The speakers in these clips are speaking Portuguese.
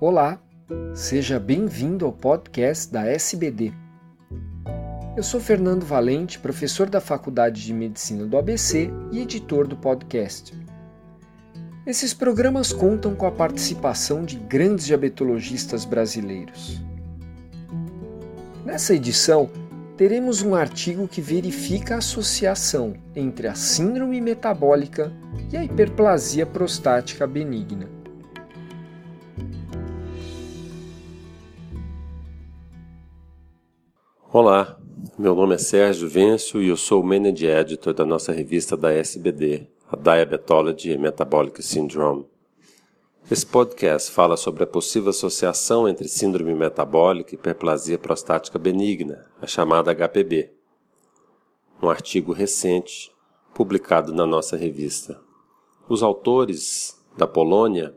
Olá, seja bem-vindo ao podcast da SBD. Eu sou Fernando Valente, professor da Faculdade de Medicina do ABC e editor do podcast. Esses programas contam com a participação de grandes diabetologistas brasileiros. Nessa edição, teremos um artigo que verifica a associação entre a síndrome metabólica e a hiperplasia prostática benigna. Olá, meu nome é Sérgio Vencio e eu sou o Manage Editor da nossa revista da SBD, a Diabetology and Metabolic Syndrome. Esse podcast fala sobre a possível associação entre síndrome metabólica e hiperplasia prostática benigna, a chamada HPB. Um artigo recente, publicado na nossa revista. Os autores, da Polônia,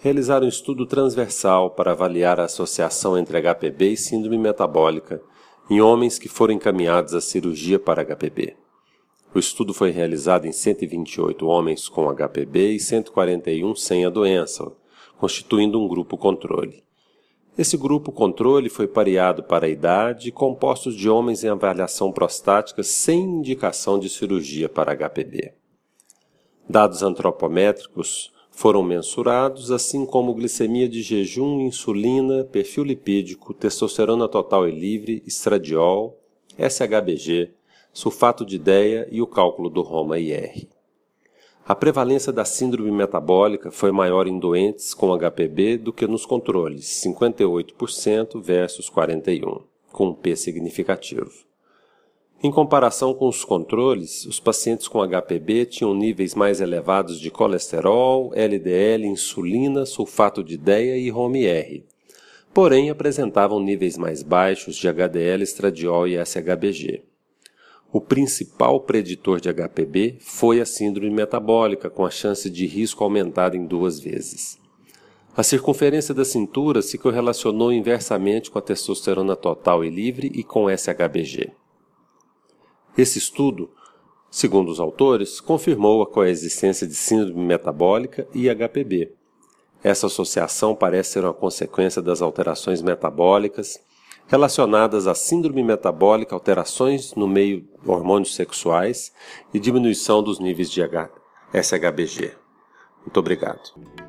realizaram um estudo transversal para avaliar a associação entre HPB e síndrome metabólica em homens que foram encaminhados à cirurgia para HPB. O estudo foi realizado em 128 homens com HPB e 141 sem a doença, constituindo um grupo controle. Esse grupo controle foi pareado para a idade, compostos de homens em avaliação prostática sem indicação de cirurgia para HPB. Dados antropométricos foram mensurados, assim como glicemia de jejum, insulina, perfil lipídico, testosterona total e livre, estradiol, SHBG, sulfato de ideia e o cálculo do Roma-IR. A prevalência da síndrome metabólica foi maior em doentes com HPB do que nos controles, 58% versus 41%, com um P significativo. Em comparação com os controles, os pacientes com HPB tinham níveis mais elevados de colesterol, LDL, insulina, sulfato de ideia e ROMR. Porém, apresentavam níveis mais baixos de HDL, estradiol e SHBG. O principal preditor de HPB foi a síndrome metabólica, com a chance de risco aumentada em duas vezes. A circunferência da cintura se correlacionou inversamente com a testosterona total e livre e com SHBG. Esse estudo, segundo os autores, confirmou a coexistência de síndrome metabólica e HPB. Essa associação parece ser uma consequência das alterações metabólicas relacionadas à síndrome metabólica, alterações no meio hormônios sexuais e diminuição dos níveis de SHBG. Muito obrigado.